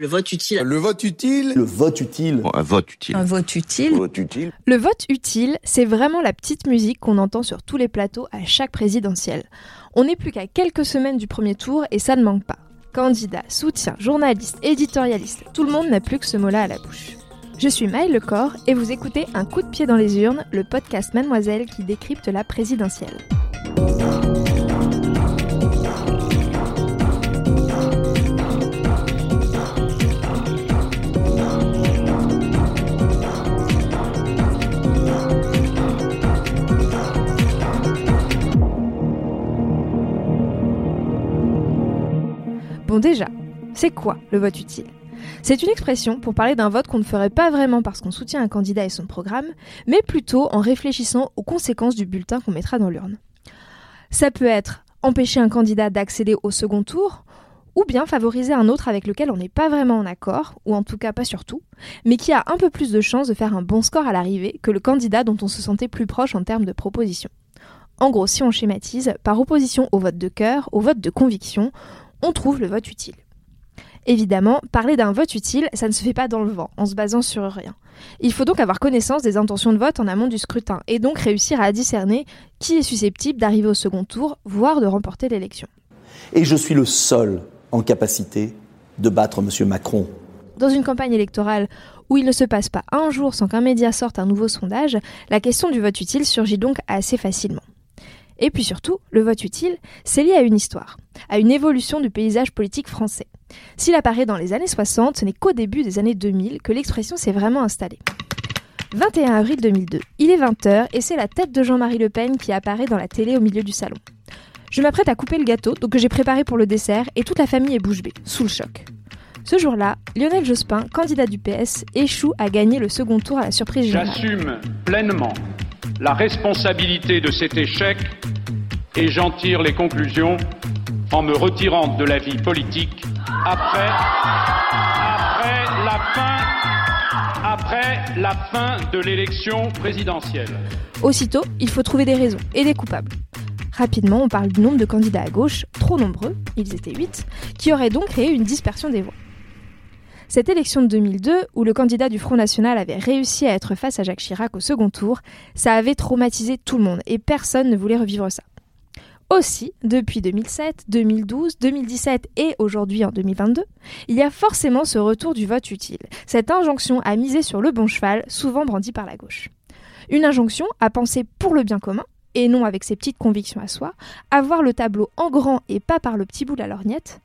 Le vote utile. Le vote utile. Le vote utile. un vote utile. Un vote utile. Vote utile. Le vote utile, c'est vraiment la petite musique qu'on entend sur tous les plateaux à chaque présidentielle. On n'est plus qu'à quelques semaines du premier tour et ça ne manque pas. Candidats, soutien, journalistes, éditorialistes, tout le monde n'a plus que ce mot-là à la bouche. Je suis Maëlle Lecor et vous écoutez Un coup de pied dans les urnes, le podcast Mademoiselle qui décrypte la présidentielle. Bon déjà, c'est quoi le vote utile? C'est une expression pour parler d'un vote qu'on ne ferait pas vraiment parce qu'on soutient un candidat et son programme, mais plutôt en réfléchissant aux conséquences du bulletin qu'on mettra dans l'urne. Ça peut être empêcher un candidat d'accéder au second tour, ou bien favoriser un autre avec lequel on n'est pas vraiment en accord, ou en tout cas pas surtout, mais qui a un peu plus de chances de faire un bon score à l'arrivée que le candidat dont on se sentait plus proche en termes de proposition. En gros, si on schématise, par opposition au vote de cœur, au vote de conviction, on trouve le vote utile. Évidemment, parler d'un vote utile, ça ne se fait pas dans le vent, en se basant sur rien. Il faut donc avoir connaissance des intentions de vote en amont du scrutin, et donc réussir à discerner qui est susceptible d'arriver au second tour, voire de remporter l'élection. Et je suis le seul en capacité de battre M. Macron. Dans une campagne électorale où il ne se passe pas un jour sans qu'un média sorte un nouveau sondage, la question du vote utile surgit donc assez facilement. Et puis surtout, le vote utile, c'est lié à une histoire, à une évolution du paysage politique français. S'il apparaît dans les années 60, ce n'est qu'au début des années 2000 que l'expression s'est vraiment installée. 21 avril 2002, il est 20h et c'est la tête de Jean-Marie Le Pen qui apparaît dans la télé au milieu du salon. Je m'apprête à couper le gâteau, donc que j'ai préparé pour le dessert, et toute la famille est bouche bée, sous le choc. Ce jour-là, Lionel Jospin, candidat du PS, échoue à gagner le second tour à la surprise générale. J'assume pleinement la responsabilité de cet échec et j'en tire les conclusions en me retirant de la vie politique après, la fin de l'élection présidentielle. Aussitôt, il faut trouver des raisons et des coupables. Rapidement, on parle du nombre de candidats à gauche, trop nombreux, ils étaient 8, qui auraient donc créé une dispersion des voix. Cette élection de 2002, où le candidat du Front National avait réussi à être face à Jacques Chirac au second tour, ça avait traumatisé tout le monde et personne ne voulait revivre ça. Aussi, depuis 2007, 2012, 2017 et aujourd'hui en 2022, il y a forcément ce retour du vote utile, cette injonction à miser sur le bon cheval, souvent brandie par la gauche. Une injonction à penser pour le bien commun, et non avec ses petites convictions à soi, à voir le tableau en grand et pas par le petit bout de la lorgnette,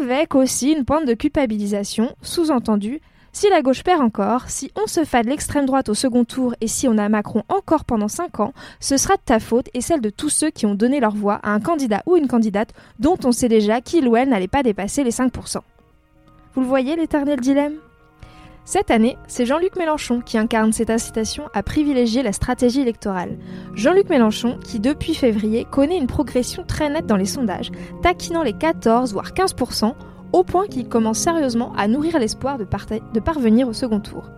avec aussi une pointe de culpabilisation, sous-entendu, si la gauche perd encore, si on se fait de l'extrême droite au second tour et si on a Macron encore pendant 5 ans, ce sera de ta faute et celle de tous ceux qui ont donné leur voix à un candidat ou une candidate dont on sait déjà qu'il ou elle n'allait pas dépasser les 5%. Vous le voyez l'éternel dilemme? Cette année, c'est Jean-Luc Mélenchon qui incarne cette incitation à privilégier la stratégie électorale. Jean-Luc Mélenchon qui, depuis février, connaît une progression très nette dans les sondages, taquinant les 14 voire 15%, au point qu'il commence sérieusement à nourrir l'espoir de, de, parvenir au second tour.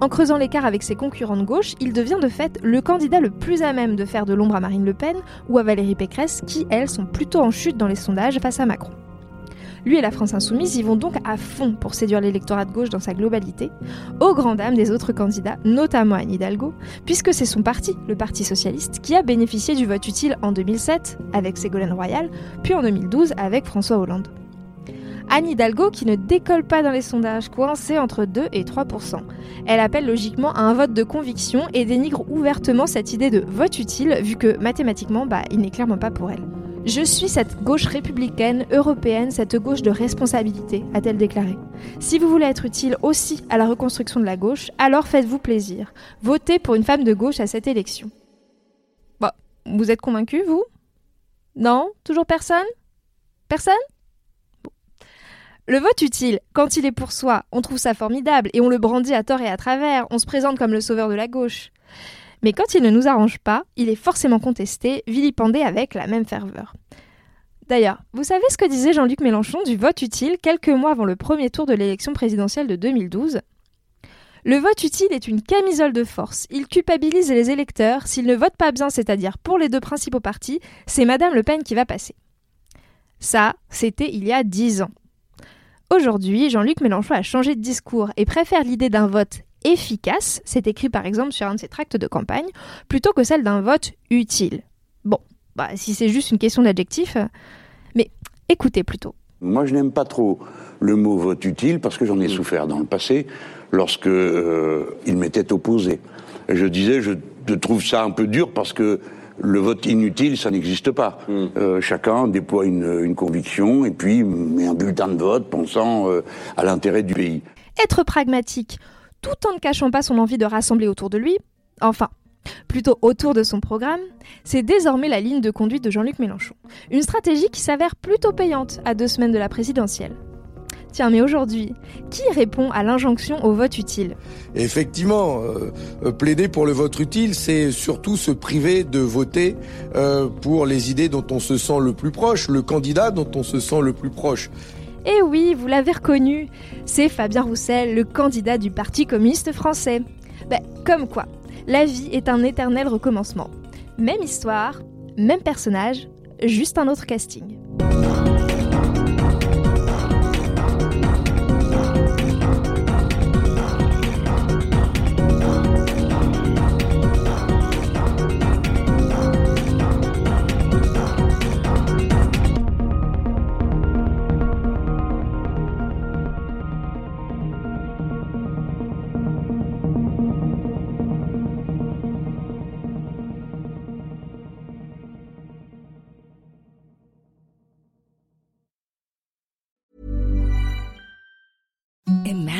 En creusant l'écart avec ses concurrents de gauche, il devient de fait le candidat le plus à même de faire de l'ombre à Marine Le Pen ou à Valérie Pécresse, qui, elles, sont plutôt en chute dans les sondages face à Macron. Lui et la France Insoumise y vont donc à fond pour séduire l'électorat de gauche dans sa globalité, aux grand dames des autres candidats, notamment Anne Hidalgo, puisque c'est son parti, le Parti Socialiste, qui a bénéficié du vote utile en 2007 avec Ségolène Royal, puis en 2012 avec François Hollande. Anne Hidalgo qui ne décolle pas dans les sondages, coincée entre 2 et 3% Elle appelle logiquement à un vote de conviction et dénigre ouvertement cette idée de vote utile, vu que mathématiquement, bah, il n'est clairement pas pour elle. Je suis cette gauche républicaine, européenne, cette gauche de responsabilité, a-t-elle déclaré. Si vous voulez être utile aussi à la reconstruction de la gauche, alors faites-vous plaisir. Votez pour une femme de gauche à cette élection. Bon, vous êtes convaincu, vous? Non? Toujours personne? Personne? Le vote utile, quand il est pour soi, on trouve ça formidable et on le brandit à tort et à travers, on se présente comme le sauveur de la gauche. Mais quand il ne nous arrange pas, il est forcément contesté, vilipendé avec la même ferveur. D'ailleurs, vous savez ce que disait Jean-Luc Mélenchon du vote utile quelques mois avant le premier tour de l'élection présidentielle de 2012 Le vote utile est une camisole de force. Il culpabilise les électeurs. S'ils ne votent pas bien, c'est-à-dire pour les deux principaux partis, c'est Madame Le Pen qui va passer. Ça, c'était il y a dix ans. Aujourd'hui, Jean-Luc Mélenchon a changé de discours et préfère l'idée d'un vote efficace, c'est écrit par exemple sur un de ses tracts de campagne, plutôt que celle d'un vote utile. Bon, bah, si c'est juste une question d'adjectif, euh, mais écoutez plutôt. Moi, je n'aime pas trop le mot vote utile parce que j'en ai souffert dans le passé lorsque euh, il m'était opposé. je disais, je, trouve ça un peu dur parce que le vote inutile, ça n'existe pas. Hmm. Euh, chacun déploie une, conviction et puis met un bulletin de vote pensant à l'intérêt du pays. Être pragmatique, tout en ne cachant pas son envie de rassembler autour de lui, enfin, plutôt autour de son programme, c'est désormais la ligne de conduite de Jean-Luc Mélenchon. Une stratégie qui s'avère plutôt payante à deux semaines de la présidentielle. Tiens, mais aujourd'hui, qui répond à l'injonction au vote utile? Effectivement, euh, euh, plaider pour le vote utile, c'est surtout se priver de voter euh, pour les idées dont on se sent le plus proche, le candidat dont on se sent le plus proche. Et oui, vous l'avez reconnu, c'est Fabien Roussel, le candidat du Parti communiste français. Ben, comme quoi, la vie est un éternel recommencement. Même histoire, même personnage, juste un autre casting.